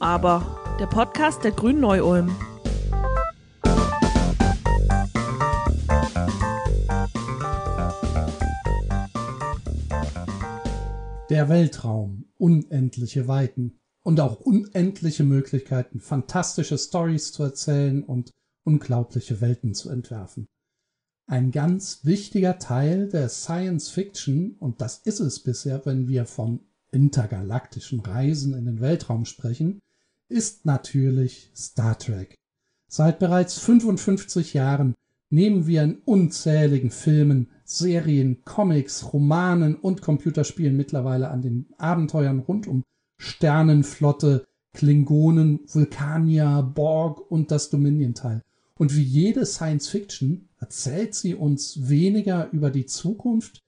aber, der Podcast der Grünen Neu-Ulm. Der Weltraum, unendliche Weiten und auch unendliche Möglichkeiten, fantastische Stories zu erzählen und unglaubliche Welten zu entwerfen. Ein ganz wichtiger Teil der Science Fiction, und das ist es bisher, wenn wir von intergalaktischen Reisen in den Weltraum sprechen, ist natürlich Star Trek. Seit bereits 55 Jahren nehmen wir in unzähligen Filmen, Serien, Comics, Romanen und Computerspielen mittlerweile an den Abenteuern rund um Sternenflotte, Klingonen, Vulkanier, Borg und das Dominion teil. Und wie jede Science Fiction erzählt sie uns weniger über die Zukunft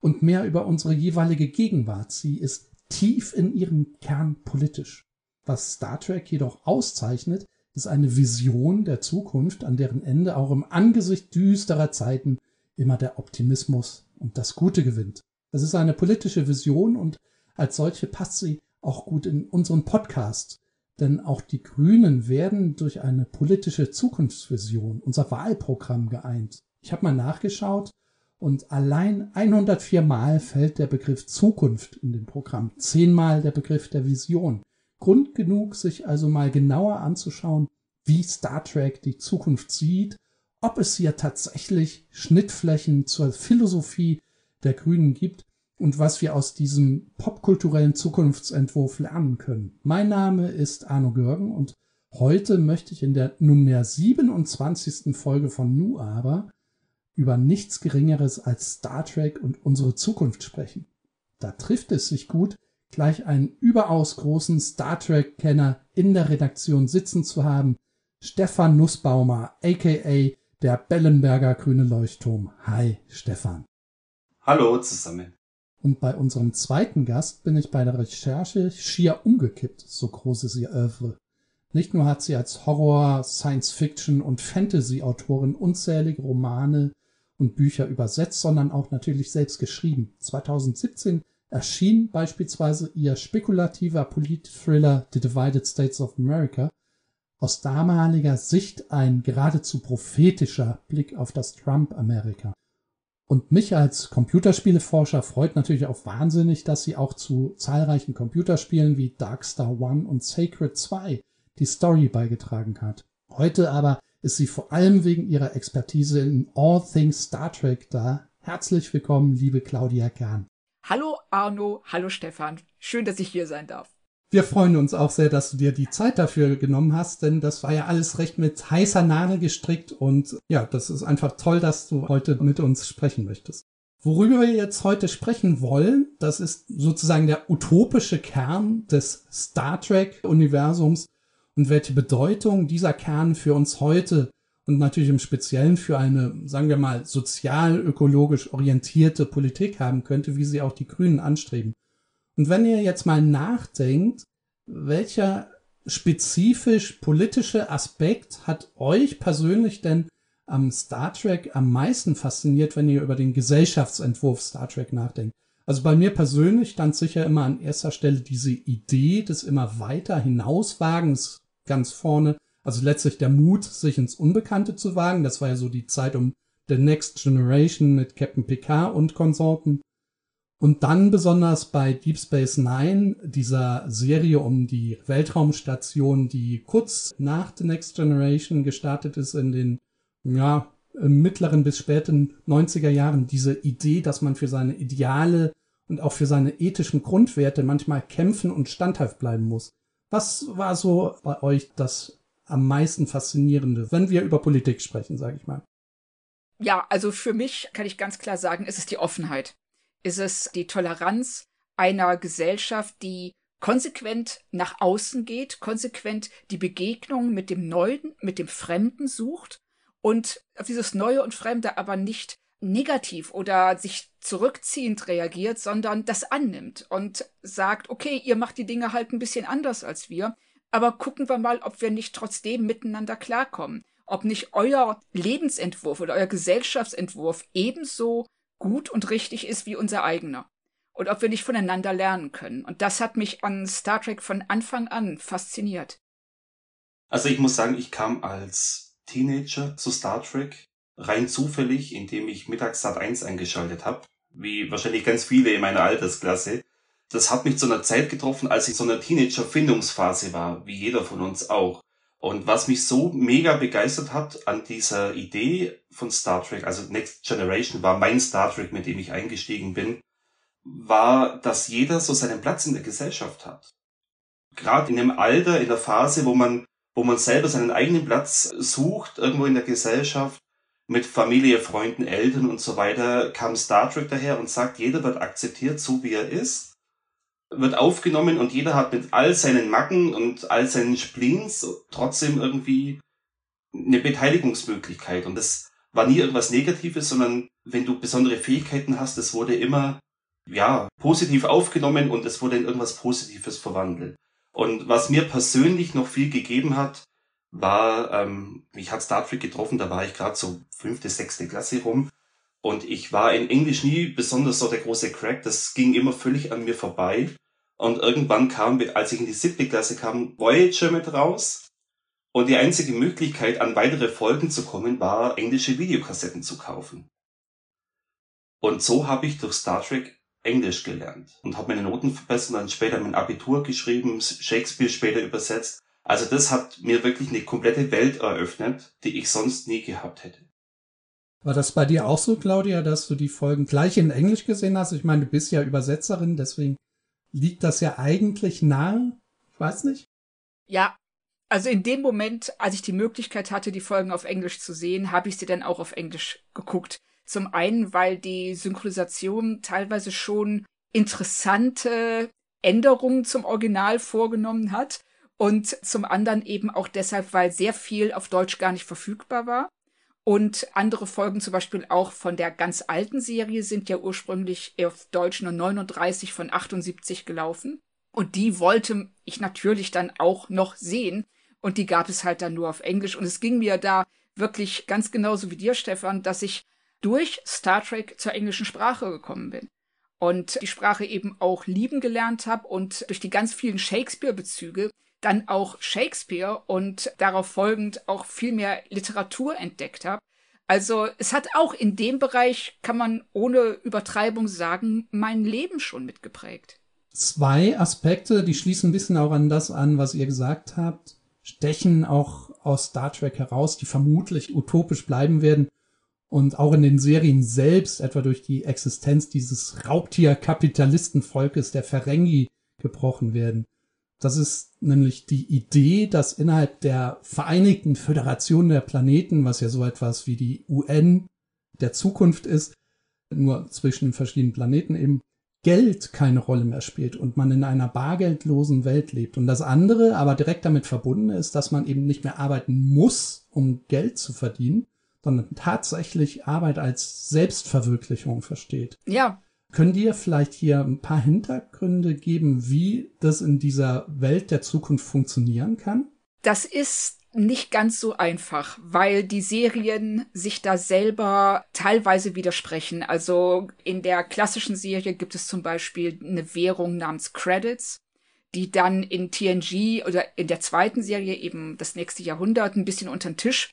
und mehr über unsere jeweilige Gegenwart. Sie ist tief in ihrem Kern politisch. Was Star Trek jedoch auszeichnet, ist eine Vision der Zukunft, an deren Ende auch im Angesicht düsterer Zeiten immer der Optimismus und das Gute gewinnt. Es ist eine politische Vision und als solche passt sie auch gut in unseren Podcast. Denn auch die Grünen werden durch eine politische Zukunftsvision, unser Wahlprogramm geeint. Ich habe mal nachgeschaut und allein 104 Mal fällt der Begriff Zukunft in dem Programm, zehnmal der Begriff der Vision. Grund genug, sich also mal genauer anzuschauen, wie Star Trek die Zukunft sieht, ob es hier tatsächlich Schnittflächen zur Philosophie der Grünen gibt und was wir aus diesem popkulturellen Zukunftsentwurf lernen können. Mein Name ist Arno Görgen und heute möchte ich in der nunmehr 27. Folge von Nu aber über nichts Geringeres als Star Trek und unsere Zukunft sprechen. Da trifft es sich gut, gleich einen überaus großen Star Trek-Kenner in der Redaktion sitzen zu haben, Stefan Nussbaumer, aka der Bellenberger grüne Leuchtturm. Hi, Stefan. Hallo zusammen. Und bei unserem zweiten Gast bin ich bei der Recherche schier umgekippt, so groß ist ihr Oeuvre. Nicht nur hat sie als Horror, Science-Fiction und Fantasy-Autorin unzählige Romane und Bücher übersetzt, sondern auch natürlich selbst geschrieben. 2017 erschien beispielsweise ihr spekulativer Polit-Thriller The Divided States of America, aus damaliger Sicht ein geradezu prophetischer Blick auf das Trump-Amerika. Und mich als Computerspieleforscher freut natürlich auch wahnsinnig, dass sie auch zu zahlreichen Computerspielen wie Darkstar One und Sacred 2 die Story beigetragen hat. Heute aber ist sie vor allem wegen ihrer Expertise in All Things Star Trek da. Herzlich willkommen, liebe Claudia Kern. Hallo Arno, hallo Stefan. Schön, dass ich hier sein darf. Wir freuen uns auch sehr, dass du dir die Zeit dafür genommen hast, denn das war ja alles recht mit heißer Nadel gestrickt und ja, das ist einfach toll, dass du heute mit uns sprechen möchtest. Worüber wir jetzt heute sprechen wollen, das ist sozusagen der utopische Kern des Star Trek-Universums und welche Bedeutung dieser Kern für uns heute und natürlich im Speziellen für eine, sagen wir mal, sozial-ökologisch orientierte Politik haben könnte, wie sie auch die Grünen anstreben. Und wenn ihr jetzt mal nachdenkt, welcher spezifisch politische Aspekt hat euch persönlich denn am Star Trek am meisten fasziniert, wenn ihr über den Gesellschaftsentwurf Star Trek nachdenkt? Also bei mir persönlich stand sicher immer an erster Stelle diese Idee des immer weiter hinauswagens ganz vorne. Also letztlich der Mut, sich ins Unbekannte zu wagen. Das war ja so die Zeit um The Next Generation mit Captain Picard und Konsorten. Und dann besonders bei Deep Space Nine, dieser Serie um die Weltraumstation, die kurz nach The Next Generation gestartet ist in den, ja, mittleren bis späten 90er Jahren, diese Idee, dass man für seine Ideale und auch für seine ethischen Grundwerte manchmal kämpfen und standhaft bleiben muss. Was war so bei euch das am meisten faszinierende, wenn wir über Politik sprechen, sage ich mal? Ja, also für mich kann ich ganz klar sagen, ist es die Offenheit ist es die Toleranz einer Gesellschaft, die konsequent nach außen geht, konsequent die Begegnung mit dem Neuen, mit dem Fremden sucht und auf dieses Neue und Fremde aber nicht negativ oder sich zurückziehend reagiert, sondern das annimmt und sagt, okay, ihr macht die Dinge halt ein bisschen anders als wir, aber gucken wir mal, ob wir nicht trotzdem miteinander klarkommen, ob nicht euer Lebensentwurf oder euer Gesellschaftsentwurf ebenso gut und richtig ist wie unser eigener. und ob wir nicht voneinander lernen können. Und das hat mich an Star Trek von Anfang an fasziniert. Also ich muss sagen, ich kam als Teenager zu Star Trek rein zufällig, indem ich mittags Sat 1 eingeschaltet habe, wie wahrscheinlich ganz viele in meiner Altersklasse. Das hat mich zu einer Zeit getroffen, als ich so einer Teenager-Findungsphase war, wie jeder von uns auch. Und was mich so mega begeistert hat an dieser Idee von Star Trek, also Next Generation war mein Star Trek, mit dem ich eingestiegen bin, war, dass jeder so seinen Platz in der Gesellschaft hat. Gerade in dem Alter, in der Phase, wo man, wo man selber seinen eigenen Platz sucht, irgendwo in der Gesellschaft, mit Familie, Freunden, Eltern und so weiter, kam Star Trek daher und sagt, jeder wird akzeptiert, so wie er ist wird aufgenommen und jeder hat mit all seinen Macken und all seinen Spleens trotzdem irgendwie eine Beteiligungsmöglichkeit. Und das war nie irgendwas Negatives, sondern wenn du besondere Fähigkeiten hast, es wurde immer, ja, positiv aufgenommen und es wurde in irgendwas Positives verwandelt. Und was mir persönlich noch viel gegeben hat, war, ähm, mich hat Star Trek getroffen, da war ich gerade so fünfte, sechste Klasse rum. Und ich war in Englisch nie besonders so der große Crack, das ging immer völlig an mir vorbei. Und irgendwann kam, als ich in die siebte Klasse kam, Voyager mit raus. Und die einzige Möglichkeit, an weitere Folgen zu kommen, war, englische Videokassetten zu kaufen. Und so habe ich durch Star Trek Englisch gelernt und habe meine Noten verbessert, dann später mein Abitur geschrieben, Shakespeare später übersetzt. Also das hat mir wirklich eine komplette Welt eröffnet, die ich sonst nie gehabt hätte. War das bei dir auch so, Claudia, dass du die Folgen gleich in Englisch gesehen hast? Ich meine, du bist ja Übersetzerin, deswegen liegt das ja eigentlich nahe. Ich weiß nicht. Ja, also in dem Moment, als ich die Möglichkeit hatte, die Folgen auf Englisch zu sehen, habe ich sie dann auch auf Englisch geguckt. Zum einen, weil die Synchronisation teilweise schon interessante Änderungen zum Original vorgenommen hat und zum anderen eben auch deshalb, weil sehr viel auf Deutsch gar nicht verfügbar war. Und andere Folgen zum Beispiel auch von der ganz alten Serie sind ja ursprünglich auf Deutsch nur 39 von 78 gelaufen. Und die wollte ich natürlich dann auch noch sehen. Und die gab es halt dann nur auf Englisch. Und es ging mir da wirklich ganz genauso wie dir, Stefan, dass ich durch Star Trek zur englischen Sprache gekommen bin. Und die Sprache eben auch lieben gelernt habe und durch die ganz vielen Shakespeare-Bezüge dann auch Shakespeare und darauf folgend auch viel mehr Literatur entdeckt habe. Also es hat auch in dem Bereich, kann man ohne Übertreibung sagen, mein Leben schon mitgeprägt. Zwei Aspekte, die schließen ein bisschen auch an das an, was ihr gesagt habt, stechen auch aus Star Trek heraus, die vermutlich utopisch bleiben werden und auch in den Serien selbst, etwa durch die Existenz dieses Raubtier-Kapitalistenvolkes der Ferengi gebrochen werden. Das ist nämlich die Idee, dass innerhalb der Vereinigten Föderation der Planeten, was ja so etwas wie die UN der Zukunft ist, nur zwischen verschiedenen Planeten eben, Geld keine Rolle mehr spielt und man in einer bargeldlosen Welt lebt. Und das andere, aber direkt damit verbunden ist, dass man eben nicht mehr arbeiten muss, um Geld zu verdienen, sondern tatsächlich Arbeit als Selbstverwirklichung versteht. Ja, Könnt ihr vielleicht hier ein paar Hintergründe geben, wie das in dieser Welt der Zukunft funktionieren kann? Das ist nicht ganz so einfach, weil die Serien sich da selber teilweise widersprechen. Also in der klassischen Serie gibt es zum Beispiel eine Währung namens Credits, die dann in TNG oder in der zweiten Serie eben das nächste Jahrhundert ein bisschen unter den Tisch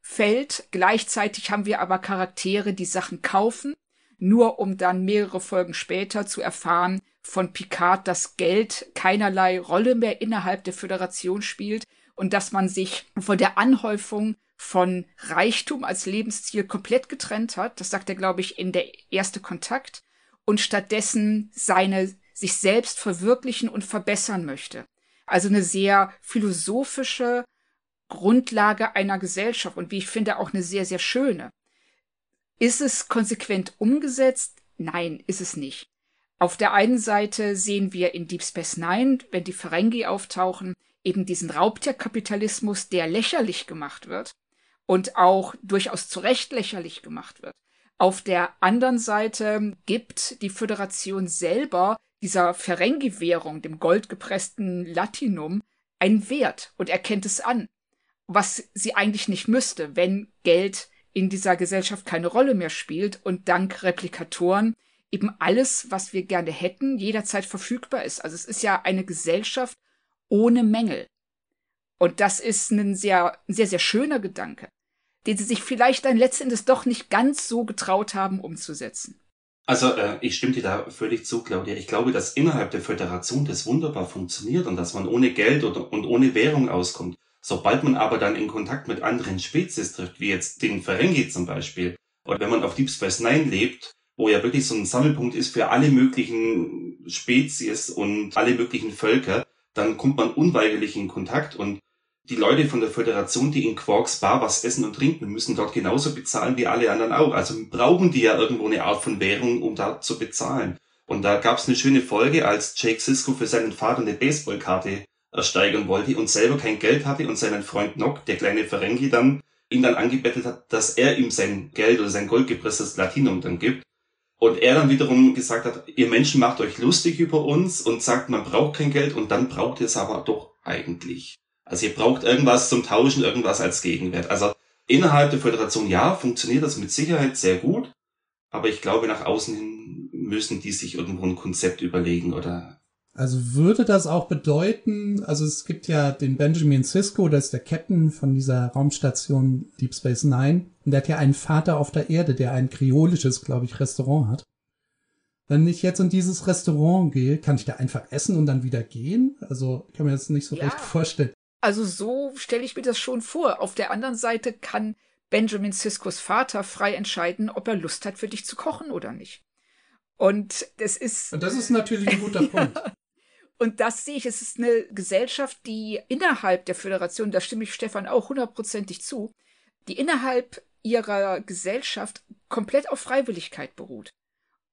fällt. Gleichzeitig haben wir aber Charaktere, die Sachen kaufen nur um dann mehrere Folgen später zu erfahren von Picard, dass Geld keinerlei Rolle mehr innerhalb der Föderation spielt und dass man sich von der Anhäufung von Reichtum als Lebensziel komplett getrennt hat. Das sagt er, glaube ich, in der erste Kontakt und stattdessen seine sich selbst verwirklichen und verbessern möchte. Also eine sehr philosophische Grundlage einer Gesellschaft und wie ich finde auch eine sehr, sehr schöne. Ist es konsequent umgesetzt? Nein, ist es nicht. Auf der einen Seite sehen wir in Deep Space Nine, wenn die Ferengi auftauchen, eben diesen Raubtierkapitalismus, der lächerlich gemacht wird und auch durchaus zu Recht lächerlich gemacht wird. Auf der anderen Seite gibt die Föderation selber dieser Ferengi-Währung, dem goldgepressten Latinum, einen Wert und erkennt es an, was sie eigentlich nicht müsste, wenn Geld in dieser Gesellschaft keine Rolle mehr spielt und dank Replikatoren eben alles, was wir gerne hätten, jederzeit verfügbar ist. Also es ist ja eine Gesellschaft ohne Mängel. Und das ist ein sehr, sehr, sehr schöner Gedanke, den sie sich vielleicht dann letztendlich doch nicht ganz so getraut haben umzusetzen. Also äh, ich stimme dir da völlig zu, Claudia. Ich glaube, dass innerhalb der Föderation das wunderbar funktioniert und dass man ohne Geld oder, und ohne Währung auskommt. Sobald man aber dann in Kontakt mit anderen Spezies trifft, wie jetzt den Ferengi zum Beispiel, oder wenn man auf Deep Space Nine lebt, wo ja wirklich so ein Sammelpunkt ist für alle möglichen Spezies und alle möglichen Völker, dann kommt man unweigerlich in Kontakt und die Leute von der Föderation, die in Quarks Bar was essen und trinken, müssen dort genauso bezahlen wie alle anderen auch. Also brauchen die ja irgendwo eine Art von Währung, um da zu bezahlen. Und da gab es eine schöne Folge, als Jake Sisko für seinen Vater eine Baseballkarte ersteigern wollte und selber kein Geld hatte und seinen Freund Nock, der kleine Ferengi, dann ihn dann angebettet hat, dass er ihm sein Geld oder sein goldgepresstes Latinum dann gibt. Und er dann wiederum gesagt hat, ihr Menschen macht euch lustig über uns und sagt, man braucht kein Geld und dann braucht ihr es aber doch eigentlich. Also ihr braucht irgendwas zum Tauschen, irgendwas als Gegenwert. Also innerhalb der Föderation, ja, funktioniert das mit Sicherheit sehr gut. Aber ich glaube, nach außen hin müssen die sich irgendwo ein Konzept überlegen oder also würde das auch bedeuten, also es gibt ja den Benjamin Sisko, das ist der Captain von dieser Raumstation Deep Space Nine, und der hat ja einen Vater auf der Erde, der ein kreolisches, glaube ich, Restaurant hat. Wenn ich jetzt in dieses Restaurant gehe, kann ich da einfach essen und dann wieder gehen? Also kann mir das nicht so ja. recht vorstellen. Also so stelle ich mir das schon vor. Auf der anderen Seite kann Benjamin Siskos Vater frei entscheiden, ob er Lust hat, für dich zu kochen oder nicht. Und das ist. Und das ist natürlich ein guter Punkt. Und das sehe ich, es ist eine Gesellschaft, die innerhalb der Föderation, da stimme ich Stefan auch hundertprozentig zu, die innerhalb ihrer Gesellschaft komplett auf Freiwilligkeit beruht.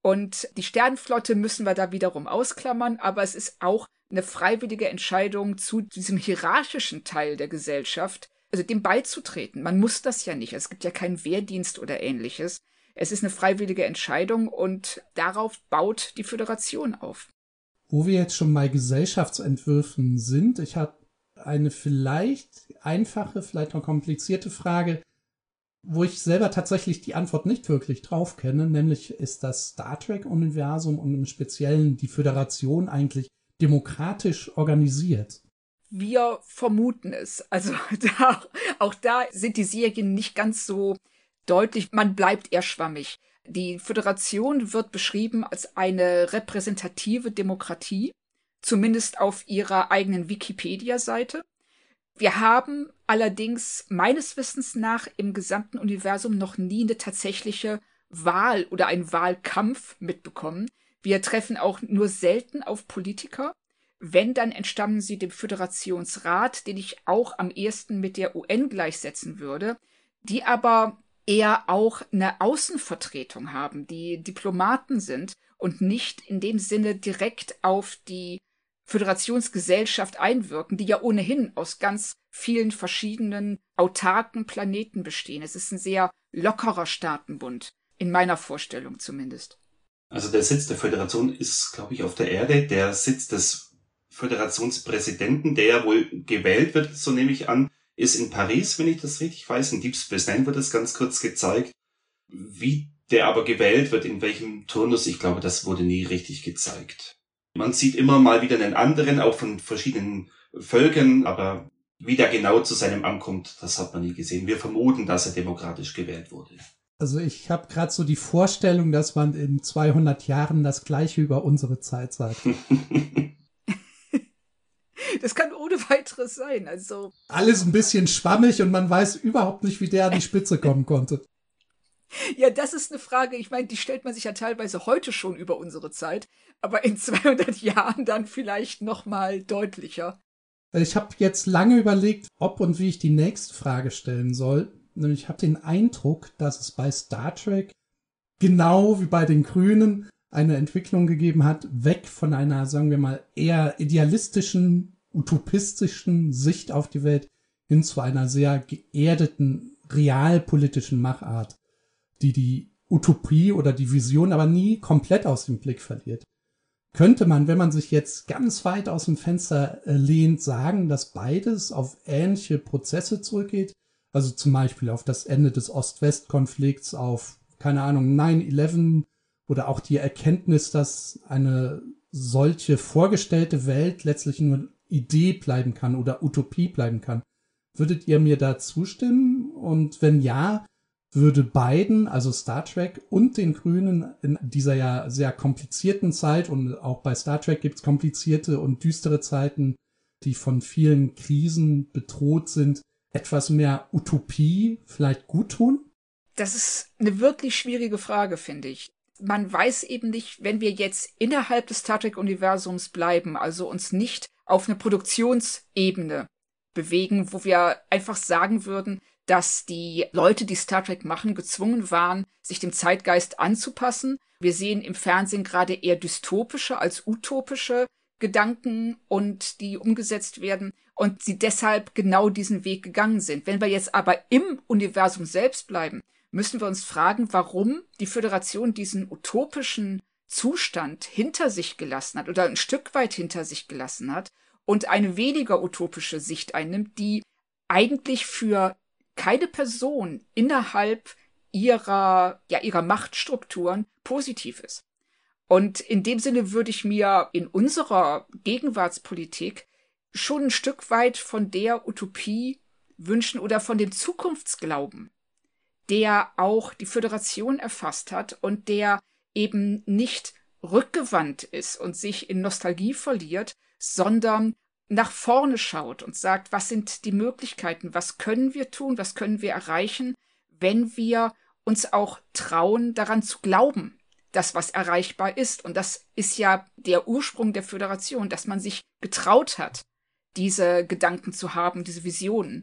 Und die Sternenflotte müssen wir da wiederum ausklammern, aber es ist auch eine freiwillige Entscheidung zu diesem hierarchischen Teil der Gesellschaft, also dem beizutreten. Man muss das ja nicht. Es gibt ja keinen Wehrdienst oder ähnliches. Es ist eine freiwillige Entscheidung und darauf baut die Föderation auf. Wo wir jetzt schon bei Gesellschaftsentwürfen sind, ich habe eine vielleicht einfache, vielleicht noch komplizierte Frage, wo ich selber tatsächlich die Antwort nicht wirklich drauf kenne, nämlich ist das Star Trek-Universum und im Speziellen die Föderation eigentlich demokratisch organisiert? Wir vermuten es. Also da, auch da sind die Serien nicht ganz so deutlich. Man bleibt eher schwammig. Die Föderation wird beschrieben als eine repräsentative Demokratie, zumindest auf ihrer eigenen Wikipedia-Seite. Wir haben allerdings meines Wissens nach im gesamten Universum noch nie eine tatsächliche Wahl oder einen Wahlkampf mitbekommen. Wir treffen auch nur selten auf Politiker. Wenn, dann entstammen sie dem Föderationsrat, den ich auch am ehesten mit der UN gleichsetzen würde, die aber eher auch eine Außenvertretung haben, die Diplomaten sind und nicht in dem Sinne direkt auf die Föderationsgesellschaft einwirken, die ja ohnehin aus ganz vielen verschiedenen autarken Planeten bestehen. Es ist ein sehr lockerer Staatenbund, in meiner Vorstellung zumindest. Also der Sitz der Föderation ist, glaube ich, auf der Erde. Der Sitz des Föderationspräsidenten, der ja wohl gewählt wird, so nehme ich an, ist in Paris, wenn ich das richtig weiß. In Deep Space Nine wird das ganz kurz gezeigt. Wie der aber gewählt wird, in welchem Turnus, ich glaube, das wurde nie richtig gezeigt. Man sieht immer mal wieder einen anderen, auch von verschiedenen Völkern, aber wie der genau zu seinem Amt kommt, das hat man nie gesehen. Wir vermuten, dass er demokratisch gewählt wurde. Also ich habe gerade so die Vorstellung, dass man in 200 Jahren das gleiche über unsere Zeit sagt. Das kann ohne weiteres sein. Also alles ein bisschen schwammig und man weiß überhaupt nicht, wie der an die Spitze kommen konnte. Ja, das ist eine Frage. Ich meine, die stellt man sich ja teilweise heute schon über unsere Zeit, aber in 200 Jahren dann vielleicht noch mal deutlicher. Ich habe jetzt lange überlegt, ob und wie ich die nächste Frage stellen soll. Nämlich ich habe den Eindruck, dass es bei Star Trek genau wie bei den Grünen eine Entwicklung gegeben hat, weg von einer, sagen wir mal, eher idealistischen, utopistischen Sicht auf die Welt hin zu einer sehr geerdeten, realpolitischen Machart, die die Utopie oder die Vision aber nie komplett aus dem Blick verliert. Könnte man, wenn man sich jetzt ganz weit aus dem Fenster äh, lehnt, sagen, dass beides auf ähnliche Prozesse zurückgeht? Also zum Beispiel auf das Ende des Ost-West-Konflikts, auf, keine Ahnung, 9-11 oder auch die Erkenntnis, dass eine solche vorgestellte Welt letztlich nur Idee bleiben kann oder Utopie bleiben kann. Würdet ihr mir da zustimmen? Und wenn ja, würde beiden, also Star Trek und den Grünen in dieser ja sehr komplizierten Zeit und auch bei Star Trek gibt's komplizierte und düstere Zeiten, die von vielen Krisen bedroht sind, etwas mehr Utopie vielleicht gut tun? Das ist eine wirklich schwierige Frage, finde ich. Man weiß eben nicht, wenn wir jetzt innerhalb des Star Trek-Universums bleiben, also uns nicht auf eine Produktionsebene bewegen, wo wir einfach sagen würden, dass die Leute, die Star Trek machen, gezwungen waren, sich dem Zeitgeist anzupassen. Wir sehen im Fernsehen gerade eher dystopische als utopische Gedanken und die umgesetzt werden und sie deshalb genau diesen Weg gegangen sind. Wenn wir jetzt aber im Universum selbst bleiben, müssen wir uns fragen, warum die Föderation diesen utopischen Zustand hinter sich gelassen hat oder ein Stück weit hinter sich gelassen hat und eine weniger utopische Sicht einnimmt, die eigentlich für keine Person innerhalb ihrer, ja, ihrer Machtstrukturen positiv ist. Und in dem Sinne würde ich mir in unserer Gegenwartspolitik schon ein Stück weit von der Utopie wünschen oder von dem Zukunftsglauben, der auch die Föderation erfasst hat und der eben nicht rückgewandt ist und sich in Nostalgie verliert, sondern nach vorne schaut und sagt, was sind die Möglichkeiten, was können wir tun, was können wir erreichen, wenn wir uns auch trauen, daran zu glauben, dass was erreichbar ist. Und das ist ja der Ursprung der Föderation, dass man sich getraut hat, diese Gedanken zu haben, diese Visionen.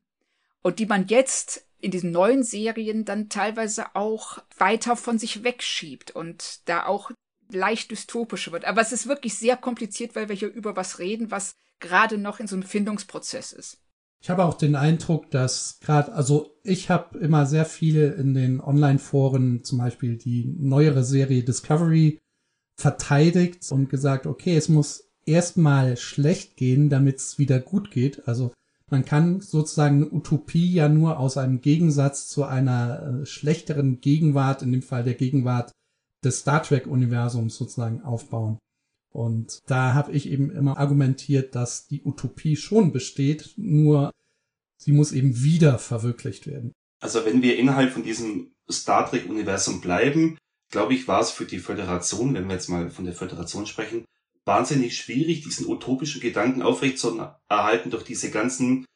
Und die man jetzt in diesen neuen Serien dann teilweise auch weiter von sich wegschiebt und da auch leicht dystopischer wird. Aber es ist wirklich sehr kompliziert, weil wir hier über was reden, was gerade noch in so einem Findungsprozess ist. Ich habe auch den Eindruck, dass gerade, also ich habe immer sehr viele in den Online-Foren zum Beispiel die neuere Serie Discovery verteidigt und gesagt, okay, es muss erstmal schlecht gehen, damit es wieder gut geht. Also man kann sozusagen eine Utopie ja nur aus einem Gegensatz zu einer äh, schlechteren Gegenwart, in dem Fall der Gegenwart des Star Trek-Universums sozusagen aufbauen. Und da habe ich eben immer argumentiert, dass die Utopie schon besteht, nur sie muss eben wieder verwirklicht werden. Also wenn wir innerhalb von diesem Star Trek-Universum bleiben, glaube ich, war es für die Föderation, wenn wir jetzt mal von der Föderation sprechen, wahnsinnig schwierig, diesen utopischen Gedanken aufrechtzuerhalten durch diese ganzen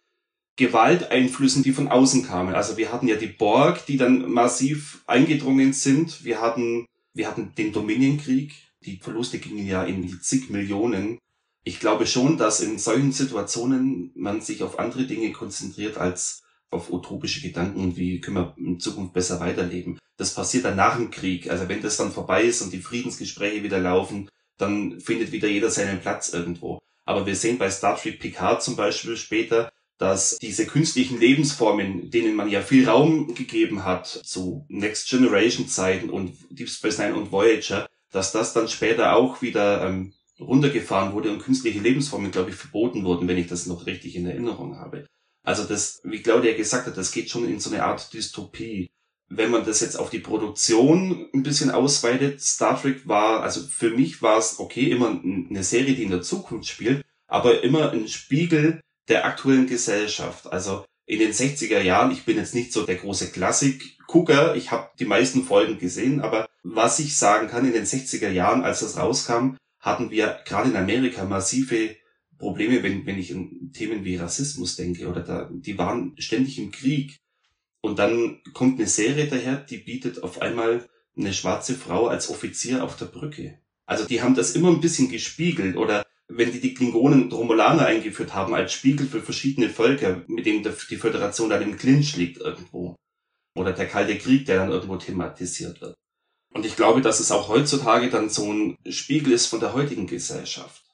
Gewalteinflüssen, die von außen kamen. Also wir hatten ja die Borg, die dann massiv eingedrungen sind. Wir hatten, wir hatten den Dominienkrieg, die Verluste gingen ja in zig Millionen. Ich glaube schon, dass in solchen Situationen man sich auf andere Dinge konzentriert als auf utopische Gedanken wie können wir in Zukunft besser weiterleben. Das passiert dann nach dem Krieg. Also wenn das dann vorbei ist und die Friedensgespräche wieder laufen, dann findet wieder jeder seinen Platz irgendwo. Aber wir sehen bei Star Trek Picard zum Beispiel später, dass diese künstlichen Lebensformen, denen man ja viel Raum gegeben hat zu Next Generation Zeiten und Deep Space Nine und Voyager, dass das dann später auch wieder ähm, runtergefahren wurde und künstliche Lebensformen, glaube ich, verboten wurden, wenn ich das noch richtig in Erinnerung habe. Also das, wie Claudia gesagt hat, das geht schon in so eine Art Dystopie. Wenn man das jetzt auf die Produktion ein bisschen ausweitet, Star Trek war, also für mich war es okay, immer eine Serie, die in der Zukunft spielt, aber immer ein Spiegel der aktuellen Gesellschaft. Also in den 60er Jahren, ich bin jetzt nicht so der große Klassik-Gucker, ich habe die meisten Folgen gesehen, aber was ich sagen kann, in den 60er Jahren, als das rauskam, hatten wir gerade in Amerika massive Probleme, wenn, wenn ich an Themen wie Rassismus denke oder da, die waren ständig im Krieg. Und dann kommt eine Serie daher, die bietet auf einmal eine schwarze Frau als Offizier auf der Brücke. Also die haben das immer ein bisschen gespiegelt oder wenn die die Klingonen und Romulaner eingeführt haben als Spiegel für verschiedene Völker, mit denen die Föderation dann im Clinch liegt irgendwo. Oder der Kalte Krieg, der dann irgendwo thematisiert wird. Und ich glaube, dass es auch heutzutage dann so ein Spiegel ist von der heutigen Gesellschaft.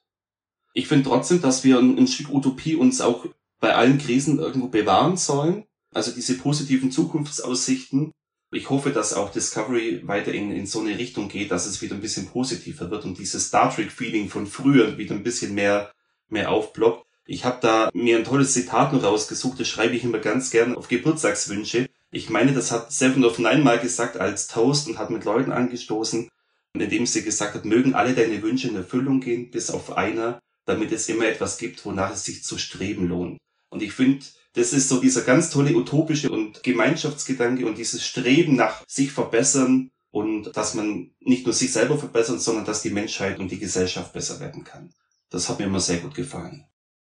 Ich finde trotzdem, dass wir ein, ein Stück Utopie uns auch bei allen Krisen irgendwo bewahren sollen. Also diese positiven Zukunftsaussichten. Ich hoffe, dass auch Discovery weiter in, in so eine Richtung geht, dass es wieder ein bisschen positiver wird und dieses Star Trek-Feeling von früher wieder ein bisschen mehr, mehr aufblockt. Ich habe da mir ein tolles Zitat noch rausgesucht, das schreibe ich immer ganz gern auf Geburtstagswünsche. Ich meine, das hat Seven of Nine mal gesagt als Toast und hat mit Leuten angestoßen. indem sie gesagt hat, mögen alle deine Wünsche in Erfüllung gehen, bis auf einer, damit es immer etwas gibt, wonach es sich zu streben lohnt. Und ich finde, das ist so dieser ganz tolle utopische und Gemeinschaftsgedanke und dieses Streben nach sich verbessern und dass man nicht nur sich selber verbessert, sondern dass die Menschheit und die Gesellschaft besser werden kann. Das hat mir immer sehr gut gefallen.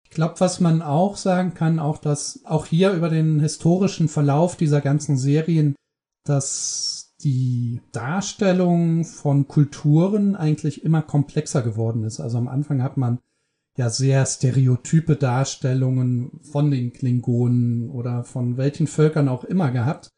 Ich glaube, was man auch sagen kann, auch dass auch hier über den historischen Verlauf dieser ganzen Serien, dass die Darstellung von Kulturen eigentlich immer komplexer geworden ist. Also am Anfang hat man ja sehr stereotype Darstellungen von den Klingonen oder von welchen Völkern auch immer gehabt.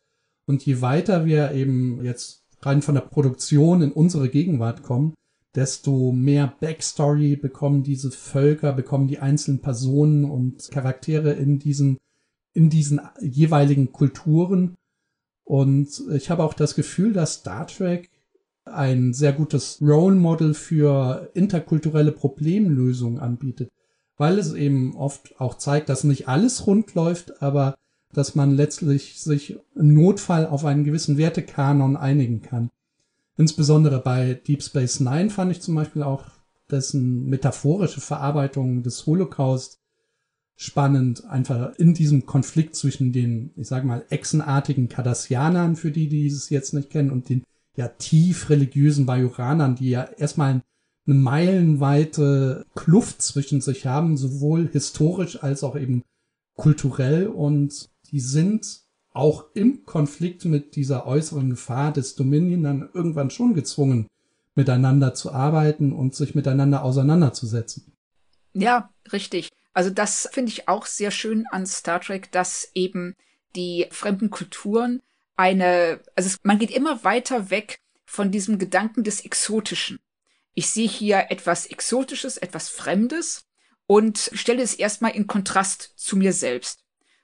Und je weiter wir eben jetzt rein von der Produktion in unsere Gegenwart kommen, desto mehr Backstory bekommen diese Völker, bekommen die einzelnen Personen und Charaktere in diesen, in diesen jeweiligen Kulturen. Und ich habe auch das Gefühl, dass Star Trek ein sehr gutes Role Model für interkulturelle Problemlösungen anbietet, weil es eben oft auch zeigt, dass nicht alles rund läuft, aber dass man letztlich sich im Notfall auf einen gewissen Wertekanon einigen kann. Insbesondere bei Deep Space Nine fand ich zum Beispiel auch dessen metaphorische Verarbeitung des Holocaust spannend, einfach in diesem Konflikt zwischen den, ich sage mal, echsenartigen Cardassianern, für die, die es jetzt nicht kennen, und den ja tief religiösen Bajoranern, die ja erstmal eine meilenweite Kluft zwischen sich haben, sowohl historisch als auch eben kulturell und die sind auch im Konflikt mit dieser äußeren Gefahr des Dominion dann irgendwann schon gezwungen, miteinander zu arbeiten und sich miteinander auseinanderzusetzen. Ja, richtig. Also das finde ich auch sehr schön an Star Trek, dass eben die fremden Kulturen eine, also es, man geht immer weiter weg von diesem Gedanken des Exotischen. Ich sehe hier etwas Exotisches, etwas Fremdes und stelle es erstmal in Kontrast zu mir selbst,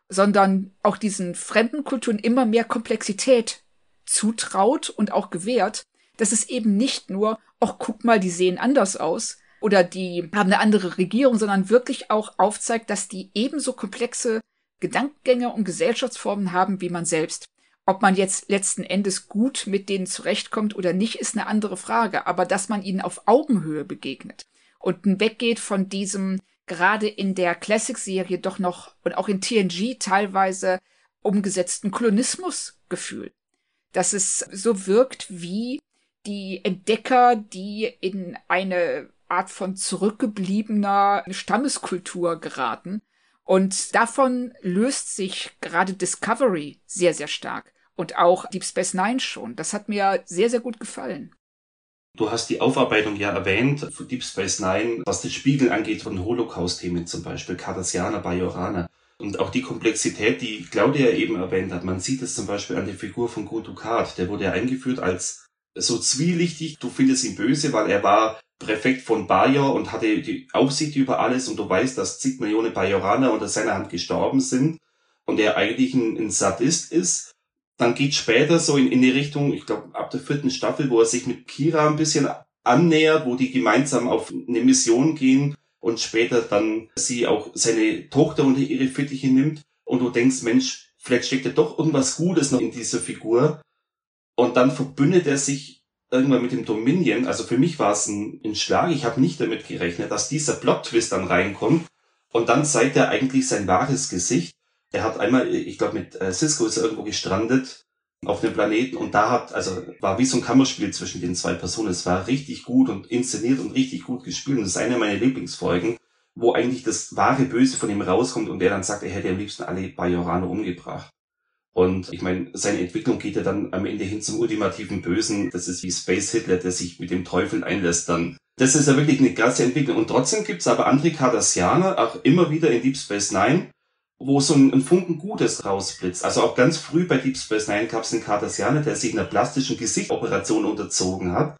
sondern auch diesen fremden Kulturen immer mehr Komplexität zutraut und auch gewährt, dass es eben nicht nur, ach guck mal, die sehen anders aus oder die haben eine andere Regierung, sondern wirklich auch aufzeigt, dass die ebenso komplexe Gedankengänge und Gesellschaftsformen haben wie man selbst. Ob man jetzt letzten Endes gut mit denen zurechtkommt oder nicht, ist eine andere Frage. Aber dass man ihnen auf Augenhöhe begegnet und weggeht von diesem gerade in der Classic-Serie doch noch und auch in TNG teilweise umgesetzten Kolonismusgefühl. Dass es so wirkt wie die Entdecker, die in eine Art von zurückgebliebener Stammeskultur geraten. Und davon löst sich gerade Discovery sehr, sehr stark und auch Deep Space Nine schon. Das hat mir sehr, sehr gut gefallen. Du hast die Aufarbeitung ja erwähnt von Deep Space Nine, was das Spiegeln angeht von Holocaust-Themen zum Beispiel, Cardassianer, Bajoraner. Und auch die Komplexität, die Claudia eben erwähnt hat. Man sieht es zum Beispiel an der Figur von Gotukat. Der wurde ja eingeführt als so zwielichtig. Du findest ihn böse, weil er war Präfekt von Bajor und hatte die Aufsicht über alles und du weißt, dass zig Millionen Bajoraner unter seiner Hand gestorben sind und er eigentlich ein, ein Sadist ist dann geht später so in, in die Richtung, ich glaube, ab der vierten Staffel, wo er sich mit Kira ein bisschen annähert, wo die gemeinsam auf eine Mission gehen und später dann sie auch seine Tochter unter ihre Fittiche nimmt und du denkst, Mensch, vielleicht steckt ja doch irgendwas Gutes noch in dieser Figur. Und dann verbündet er sich irgendwann mit dem Dominion. Also für mich war es ein, ein Schlag. Ich habe nicht damit gerechnet, dass dieser Plot-Twist dann reinkommt. Und dann zeigt er eigentlich sein wahres Gesicht. Er hat einmal, ich glaube, mit äh, Cisco ist er irgendwo gestrandet auf dem Planeten und da hat, also war wie so ein Kammerspiel zwischen den zwei Personen. Es war richtig gut und inszeniert und richtig gut gespielt. Und das ist eine meiner Lieblingsfolgen, wo eigentlich das wahre Böse von ihm rauskommt und er dann sagt, er hätte am liebsten alle Bajoraner umgebracht. Und ich meine, seine Entwicklung geht ja dann am Ende hin zum ultimativen Bösen. Das ist wie Space Hitler, der sich mit dem Teufel einlässt dann. Das ist ja wirklich eine krasse Entwicklung. Und trotzdem gibt's aber andere Cardassianer, auch immer wieder in Deep Space Nine, wo so ein, ein Funken Gutes rausblitzt. Also auch ganz früh bei Deep Space Nine gab es einen Cardassianer, der sich einer plastischen Gesichtsoperation unterzogen hat,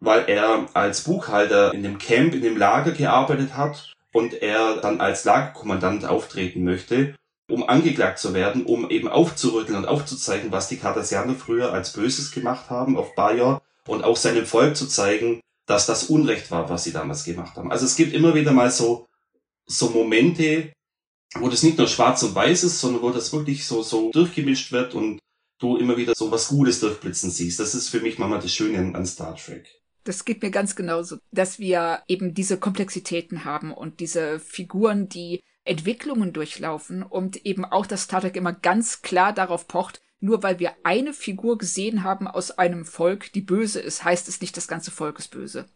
weil er als Buchhalter in dem Camp, in dem Lager gearbeitet hat und er dann als Lagerkommandant auftreten möchte, um angeklagt zu werden, um eben aufzurütteln und aufzuzeigen, was die Cardassianer früher als Böses gemacht haben auf Bajor und auch seinem Volk zu zeigen, dass das Unrecht war, was sie damals gemacht haben. Also es gibt immer wieder mal so, so Momente, wo das nicht nur schwarz und weiß ist, sondern wo das wirklich so, so durchgemischt wird und du immer wieder so was Gutes durchblitzen siehst. Das ist für mich manchmal das Schöne an Star Trek. Das geht mir ganz genauso, dass wir eben diese Komplexitäten haben und diese Figuren, die Entwicklungen durchlaufen und eben auch das Star Trek immer ganz klar darauf pocht, nur weil wir eine Figur gesehen haben aus einem Volk, die böse ist, heißt es nicht, das ganze Volk ist böse.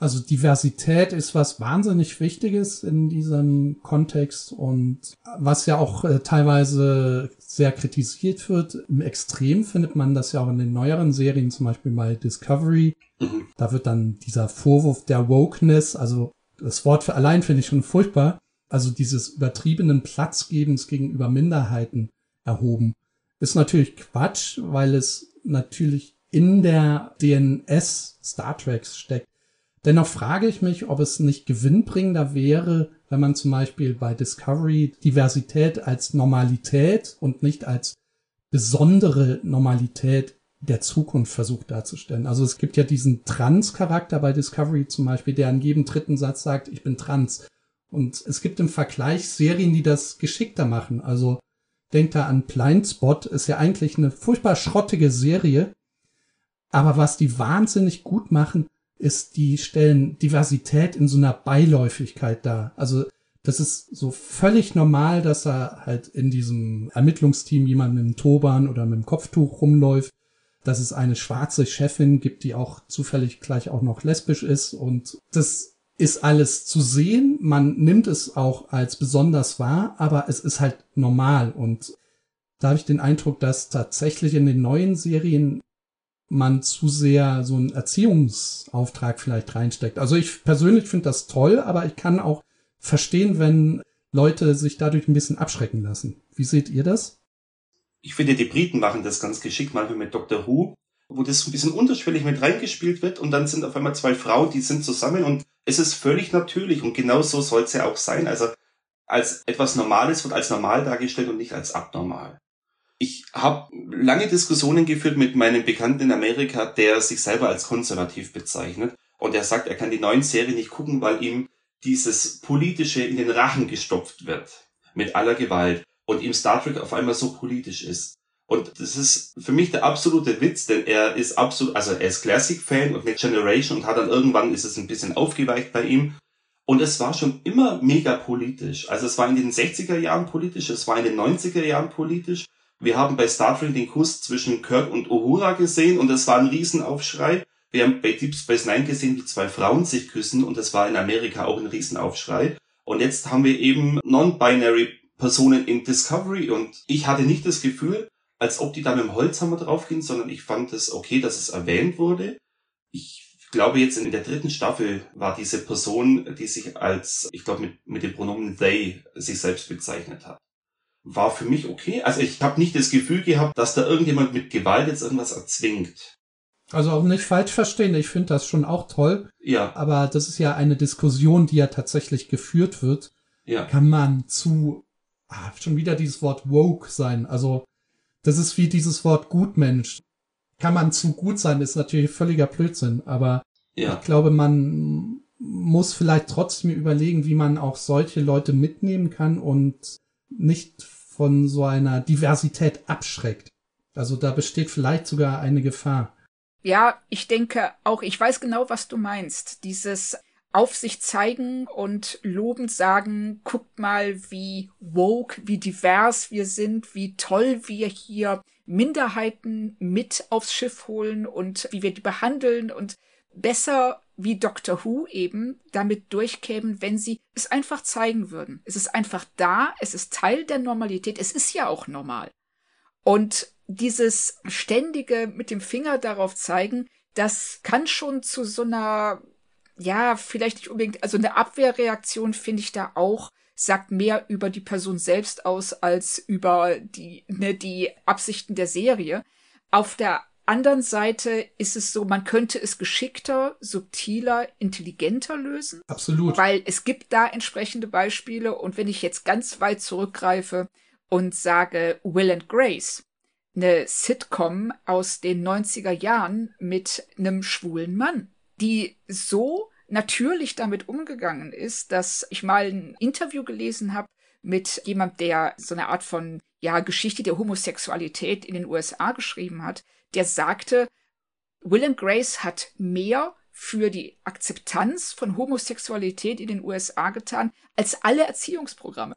Also Diversität ist was wahnsinnig Wichtiges in diesem Kontext und was ja auch äh, teilweise sehr kritisiert wird. Im Extrem findet man das ja auch in den neueren Serien, zum Beispiel bei Discovery. Mhm. Da wird dann dieser Vorwurf der Wokeness, also das Wort für allein finde ich schon furchtbar, also dieses übertriebenen Platzgebens gegenüber Minderheiten erhoben. Ist natürlich Quatsch, weil es natürlich in der DNS Star Treks steckt. Dennoch frage ich mich, ob es nicht gewinnbringender wäre, wenn man zum Beispiel bei Discovery Diversität als Normalität und nicht als besondere Normalität der Zukunft versucht darzustellen. Also es gibt ja diesen Trans-Charakter bei Discovery zum Beispiel, der an jedem dritten Satz sagt, ich bin trans. Und es gibt im Vergleich Serien, die das geschickter machen. Also denkt da an Blindspot, ist ja eigentlich eine furchtbar schrottige Serie. Aber was die wahnsinnig gut machen, ist, die stellen Diversität in so einer Beiläufigkeit dar. Also das ist so völlig normal, dass er halt in diesem Ermittlungsteam jemand mit einem Turban oder mit einem Kopftuch rumläuft, dass es eine schwarze Chefin gibt, die auch zufällig gleich auch noch lesbisch ist und das ist alles zu sehen. Man nimmt es auch als besonders wahr, aber es ist halt normal und da habe ich den Eindruck, dass tatsächlich in den neuen Serien man zu sehr so einen Erziehungsauftrag vielleicht reinsteckt. Also ich persönlich finde das toll, aber ich kann auch verstehen, wenn Leute sich dadurch ein bisschen abschrecken lassen. Wie seht ihr das? Ich finde, die Briten machen das ganz geschickt, manchmal mit Dr. Who, wo das ein bisschen unterschwellig mit reingespielt wird und dann sind auf einmal zwei Frauen, die sind zusammen und es ist völlig natürlich und genau so soll es ja auch sein. Also als etwas Normales wird als normal dargestellt und nicht als abnormal. Ich habe lange Diskussionen geführt mit meinem Bekannten in Amerika, der sich selber als konservativ bezeichnet. Und er sagt, er kann die neuen Serien nicht gucken, weil ihm dieses Politische in den Rachen gestopft wird. Mit aller Gewalt. Und ihm Star Trek auf einmal so politisch ist. Und das ist für mich der absolute Witz, denn er ist absolut, also er ist Classic-Fan und Next Generation und hat dann irgendwann ist es ein bisschen aufgeweicht bei ihm. Und es war schon immer mega politisch. Also es war in den 60er Jahren politisch, es war in den 90er Jahren politisch. Wir haben bei Star Trek den Kuss zwischen Kirk und Uhura gesehen und es war ein Riesenaufschrei. Wir haben bei Deep Space Nine gesehen, wie zwei Frauen sich küssen und es war in Amerika auch ein Riesenaufschrei. Und jetzt haben wir eben non-binary Personen in Discovery und ich hatte nicht das Gefühl, als ob die da mit dem Holzhammer draufgehen, sondern ich fand es okay, dass es erwähnt wurde. Ich glaube jetzt in der dritten Staffel war diese Person, die sich als, ich glaube mit, mit dem Pronomen they sich selbst bezeichnet hat war für mich okay. Also ich habe nicht das Gefühl gehabt, dass da irgendjemand mit Gewalt jetzt irgendwas erzwingt. Also auch nicht falsch verstehen, ich finde das schon auch toll. Ja. Aber das ist ja eine Diskussion, die ja tatsächlich geführt wird. Ja. Kann man zu, ah, schon wieder dieses Wort woke sein. Also das ist wie dieses Wort Gutmensch. Kann man zu gut sein, ist natürlich völliger Blödsinn. Aber ja. ich glaube, man muss vielleicht trotzdem überlegen, wie man auch solche Leute mitnehmen kann und nicht von so einer Diversität abschreckt. Also da besteht vielleicht sogar eine Gefahr. Ja, ich denke auch, ich weiß genau, was du meinst. Dieses auf sich zeigen und lobend sagen, guckt mal, wie woke, wie divers wir sind, wie toll wir hier Minderheiten mit aufs Schiff holen und wie wir die behandeln und besser wie Doctor Who eben damit durchkämen, wenn sie es einfach zeigen würden. Es ist einfach da, es ist Teil der Normalität, es ist ja auch normal. Und dieses ständige mit dem Finger darauf zeigen, das kann schon zu so einer, ja, vielleicht nicht unbedingt, also eine Abwehrreaktion finde ich da auch, sagt mehr über die Person selbst aus als über die, ne, die Absichten der Serie. Auf der anderen Seite ist es so, man könnte es geschickter, subtiler, intelligenter lösen. Absolut. Weil es gibt da entsprechende Beispiele und wenn ich jetzt ganz weit zurückgreife und sage Will and Grace, eine Sitcom aus den 90er Jahren mit einem schwulen Mann, die so natürlich damit umgegangen ist, dass ich mal ein Interview gelesen habe mit jemand, der so eine Art von ja Geschichte der Homosexualität in den USA geschrieben hat, der sagte, Will and Grace hat mehr für die Akzeptanz von Homosexualität in den USA getan als alle Erziehungsprogramme.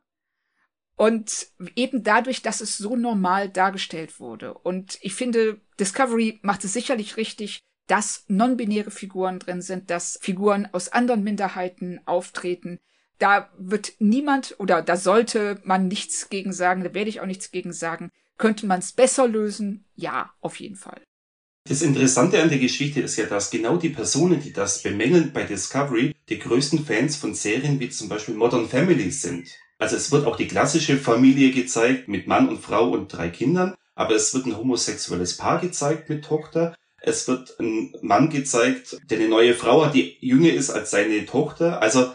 Und eben dadurch, dass es so normal dargestellt wurde. Und ich finde, Discovery macht es sicherlich richtig, dass non-binäre Figuren drin sind, dass Figuren aus anderen Minderheiten auftreten. Da wird niemand oder da sollte man nichts gegen sagen, da werde ich auch nichts gegen sagen. Könnte man es besser lösen? Ja, auf jeden Fall. Das Interessante an der Geschichte ist ja, dass genau die Personen, die das bemängeln bei Discovery, die größten Fans von Serien wie zum Beispiel Modern Family sind. Also es wird auch die klassische Familie gezeigt mit Mann und Frau und drei Kindern, aber es wird ein homosexuelles Paar gezeigt mit Tochter. Es wird ein Mann gezeigt, der eine neue Frau hat, die jünger ist als seine Tochter. Also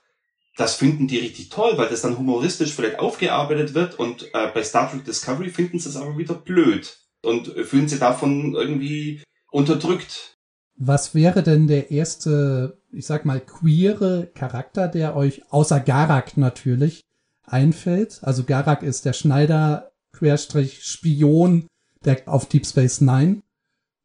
das finden die richtig toll, weil das dann humoristisch vielleicht aufgearbeitet wird und äh, bei Star Trek Discovery finden sie es aber wieder blöd und fühlen sie davon irgendwie unterdrückt. Was wäre denn der erste, ich sag mal, queere Charakter, der euch außer Garak natürlich einfällt? Also Garak ist der Schneider Querstrich Spion, der auf Deep Space Nine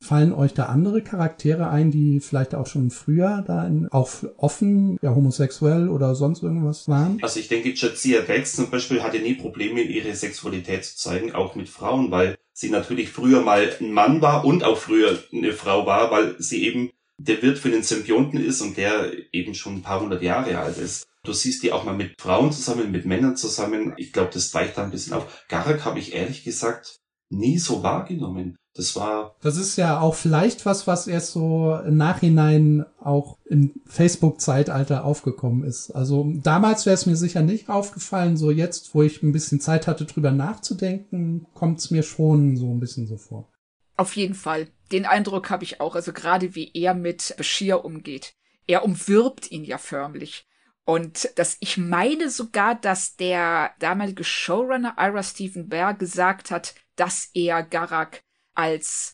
Fallen euch da andere Charaktere ein, die vielleicht auch schon früher da in, auch offen, ja, homosexuell oder sonst irgendwas waren? Also ich denke, Jadzia Bex zum Beispiel hatte nie Probleme, ihre Sexualität zu zeigen, auch mit Frauen, weil sie natürlich früher mal ein Mann war und auch früher eine Frau war, weil sie eben der Wirt für den Symbionten ist und der eben schon ein paar hundert Jahre alt ist. Du siehst die auch mal mit Frauen zusammen, mit Männern zusammen. Ich glaube, das weicht da ein bisschen auf. Garak habe ich ehrlich gesagt nie so wahrgenommen. Das war. Das ist ja auch vielleicht was, was erst so im Nachhinein auch im Facebook-Zeitalter aufgekommen ist. Also damals wäre es mir sicher nicht aufgefallen. So jetzt, wo ich ein bisschen Zeit hatte, drüber nachzudenken, kommt es mir schon so ein bisschen so vor. Auf jeden Fall. Den Eindruck habe ich auch. Also gerade wie er mit Bashir umgeht. Er umwirbt ihn ja förmlich. Und dass ich meine sogar, dass der damalige Showrunner Ira Stephen Bear gesagt hat, dass er Garak als,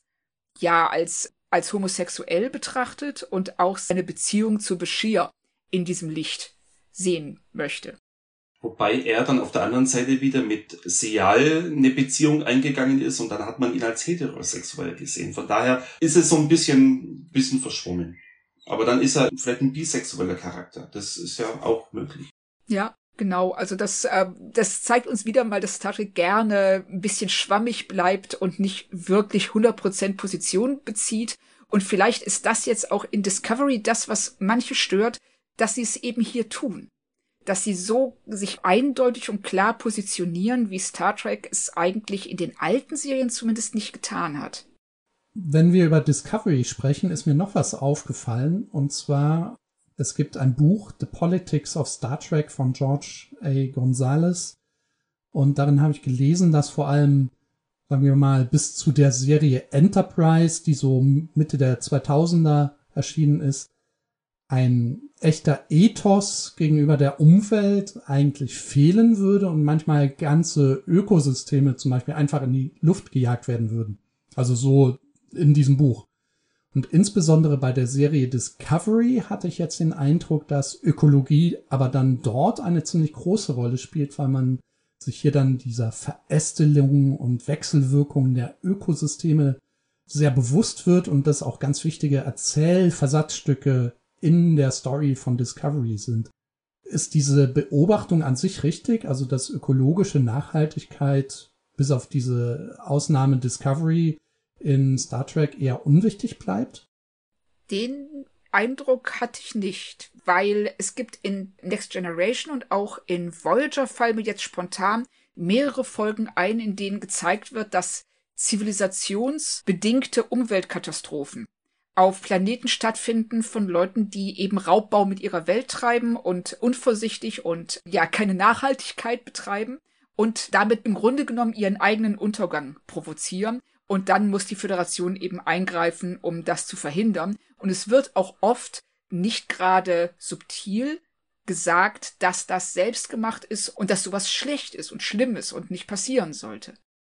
ja, als, als homosexuell betrachtet und auch seine Beziehung zu Bashir in diesem Licht sehen möchte. Wobei er dann auf der anderen Seite wieder mit Sial eine Beziehung eingegangen ist und dann hat man ihn als heterosexuell gesehen. Von daher ist es so ein bisschen, bisschen verschwommen. Aber dann ist er vielleicht ein bisexueller Charakter. Das ist ja auch möglich. Ja, Genau, also das, äh, das zeigt uns wieder mal, dass Star Trek gerne ein bisschen schwammig bleibt und nicht wirklich 100% Position bezieht. Und vielleicht ist das jetzt auch in Discovery das, was manche stört, dass sie es eben hier tun. Dass sie so sich eindeutig und klar positionieren, wie Star Trek es eigentlich in den alten Serien zumindest nicht getan hat. Wenn wir über Discovery sprechen, ist mir noch was aufgefallen. Und zwar es gibt ein Buch, The Politics of Star Trek von George A. Gonzalez. Und darin habe ich gelesen, dass vor allem, sagen wir mal, bis zu der Serie Enterprise, die so Mitte der 2000er erschienen ist, ein echter Ethos gegenüber der Umwelt eigentlich fehlen würde und manchmal ganze Ökosysteme zum Beispiel einfach in die Luft gejagt werden würden. Also so in diesem Buch. Und insbesondere bei der Serie Discovery hatte ich jetzt den Eindruck, dass Ökologie aber dann dort eine ziemlich große Rolle spielt, weil man sich hier dann dieser Verästelung und Wechselwirkung der Ökosysteme sehr bewusst wird und das auch ganz wichtige Erzählversatzstücke in der Story von Discovery sind. Ist diese Beobachtung an sich richtig? Also, dass ökologische Nachhaltigkeit bis auf diese Ausnahme Discovery in Star Trek eher unwichtig bleibt? Den Eindruck hatte ich nicht, weil es gibt in Next Generation und auch in Voyager fallen mir jetzt spontan mehrere Folgen ein, in denen gezeigt wird, dass zivilisationsbedingte Umweltkatastrophen auf Planeten stattfinden von Leuten, die eben Raubbau mit ihrer Welt treiben und unvorsichtig und ja keine Nachhaltigkeit betreiben und damit im Grunde genommen ihren eigenen Untergang provozieren und dann muss die Föderation eben eingreifen, um das zu verhindern. Und es wird auch oft nicht gerade subtil gesagt, dass das selbst gemacht ist und dass sowas schlecht ist und schlimm ist und nicht passieren sollte.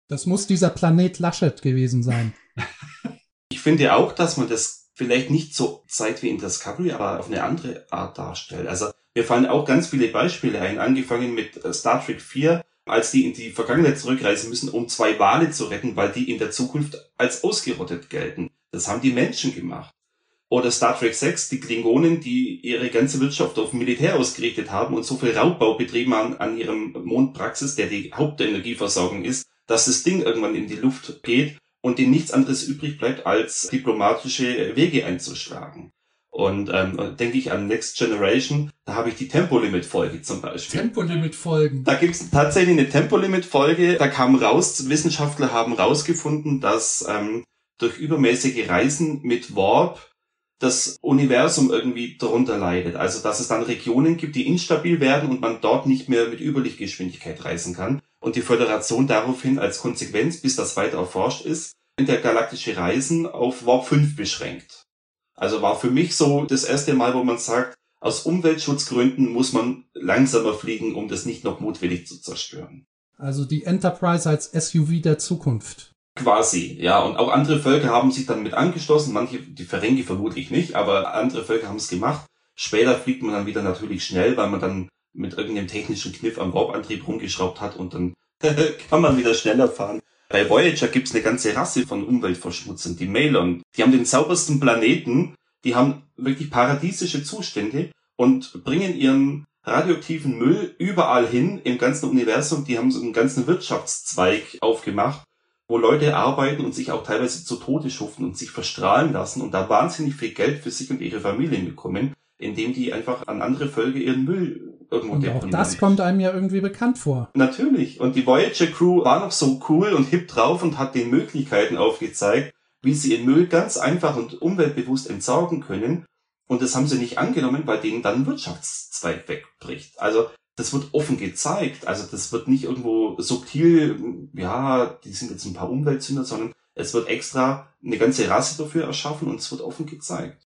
Das muss dieser Planet Laschet gewesen sein. ich finde auch, dass man das vielleicht nicht so zeigt wie in Discovery, aber auf eine andere Art darstellt. Also mir fallen auch ganz viele Beispiele ein, angefangen mit äh, Star Trek 4, als die in die Vergangenheit zurückreisen müssen, um zwei Wale zu retten, weil die in der Zukunft als ausgerottet gelten. Das haben die Menschen gemacht. Oder Star Trek 6, die Klingonen, die ihre ganze Wirtschaft auf Militär ausgerichtet haben und so viel Raubbau betrieben haben an ihrem Mondpraxis, der die Hauptenergieversorgung ist, dass das Ding irgendwann in die Luft geht und denen nichts anderes übrig bleibt, als diplomatische Wege einzuschlagen. Und ähm, denke ich an Next Generation, da habe ich die Tempolimit-Folge zum Beispiel. Tempolimit-Folgen. Da gibt es tatsächlich eine Tempolimit-Folge. Da kam raus, Wissenschaftler haben rausgefunden, dass ähm, durch übermäßige Reisen mit Warp das Universum irgendwie darunter leidet. Also dass es dann Regionen gibt, die instabil werden und man dort nicht mehr mit Überlichtgeschwindigkeit reisen kann. Und die Föderation daraufhin als Konsequenz, bis das weiter erforscht ist, intergalaktische Reisen auf Warp 5 beschränkt. Also war für mich so das erste Mal, wo man sagt, aus Umweltschutzgründen muss man langsamer fliegen, um das nicht noch mutwillig zu zerstören. Also die Enterprise als SUV der Zukunft. Quasi, ja. Und auch andere Völker haben sich dann mit angeschlossen. Manche, die Ferengi vermutlich nicht, aber andere Völker haben es gemacht. Später fliegt man dann wieder natürlich schnell, weil man dann mit irgendeinem technischen Kniff am Warp-Antrieb rumgeschraubt hat und dann kann man wieder schneller fahren. Bei Voyager gibt's eine ganze Rasse von Umweltverschmutzern, die Malon. Die haben den saubersten Planeten, die haben wirklich paradiesische Zustände und bringen ihren radioaktiven Müll überall hin im ganzen Universum. Die haben so einen ganzen Wirtschaftszweig aufgemacht wo Leute arbeiten und sich auch teilweise zu Tode schuften und sich verstrahlen lassen und da wahnsinnig viel Geld für sich und ihre Familien bekommen, indem die einfach an andere Völker ihren Müll irgendwo und deponieren. Auch das kommt einem ja irgendwie bekannt vor. Natürlich. Und die Voyager Crew war noch so cool und hip drauf und hat den Möglichkeiten aufgezeigt, wie sie ihren Müll ganz einfach und umweltbewusst entsorgen können. Und das haben sie nicht angenommen, weil denen dann Wirtschaftszweig wegbricht. Also das wird offen gezeigt. Also das wird nicht irgendwo subtil, ja, die sind jetzt ein paar Umweltsünder, sondern es wird extra eine ganze Rasse dafür erschaffen und es wird offen gezeigt.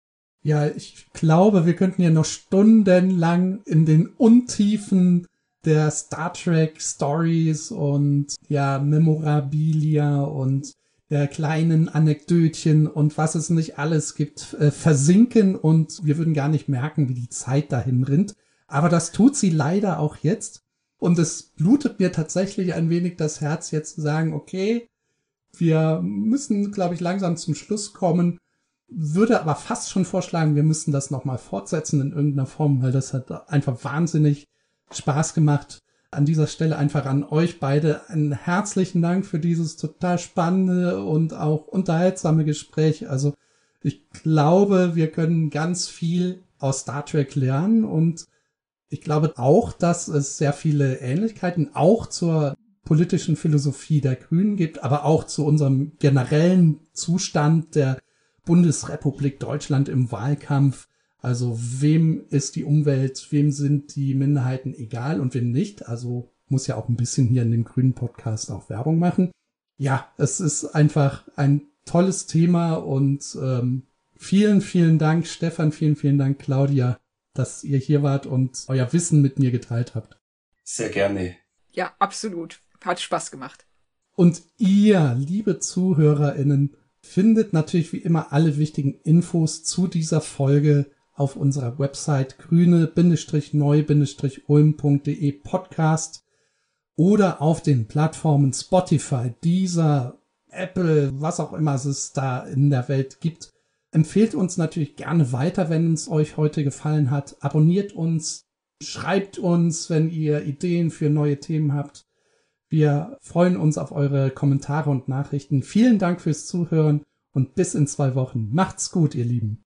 Ja, ich glaube, wir könnten ja noch stundenlang in den Untiefen der Star Trek Stories und ja, Memorabilia und der kleinen Anekdötchen und was es nicht alles gibt, äh, versinken und wir würden gar nicht merken, wie die Zeit dahin rinnt. Aber das tut sie leider auch jetzt. Und es blutet mir tatsächlich ein wenig das Herz, jetzt zu sagen, okay, wir müssen, glaube ich, langsam zum Schluss kommen. Würde aber fast schon vorschlagen, wir müssen das nochmal fortsetzen in irgendeiner Form, weil das hat einfach wahnsinnig Spaß gemacht. An dieser Stelle einfach an euch beide einen herzlichen Dank für dieses total spannende und auch unterhaltsame Gespräch. Also ich glaube, wir können ganz viel aus Star Trek lernen und ich glaube auch, dass es sehr viele Ähnlichkeiten auch zur politischen Philosophie der Grünen gibt, aber auch zu unserem generellen Zustand der Bundesrepublik Deutschland im Wahlkampf. Also wem ist die Umwelt, wem sind die Minderheiten egal und wem nicht. Also muss ja auch ein bisschen hier in dem Grünen Podcast auch Werbung machen. Ja, es ist einfach ein tolles Thema und ähm, vielen, vielen Dank, Stefan, vielen, vielen Dank, Claudia dass ihr hier wart und euer Wissen mit mir geteilt habt. Sehr gerne. Ja, absolut. Hat Spaß gemacht. Und ihr, liebe ZuhörerInnen, findet natürlich wie immer alle wichtigen Infos zu dieser Folge auf unserer Website grüne-neu-ulm.de Podcast oder auf den Plattformen Spotify, Deezer, Apple, was auch immer es da in der Welt gibt. Empfehlt uns natürlich gerne weiter, wenn es euch heute gefallen hat. Abonniert uns, schreibt uns, wenn ihr Ideen für neue Themen habt. Wir freuen uns auf eure Kommentare und Nachrichten. Vielen Dank fürs Zuhören und bis in zwei Wochen. Macht's gut, ihr Lieben.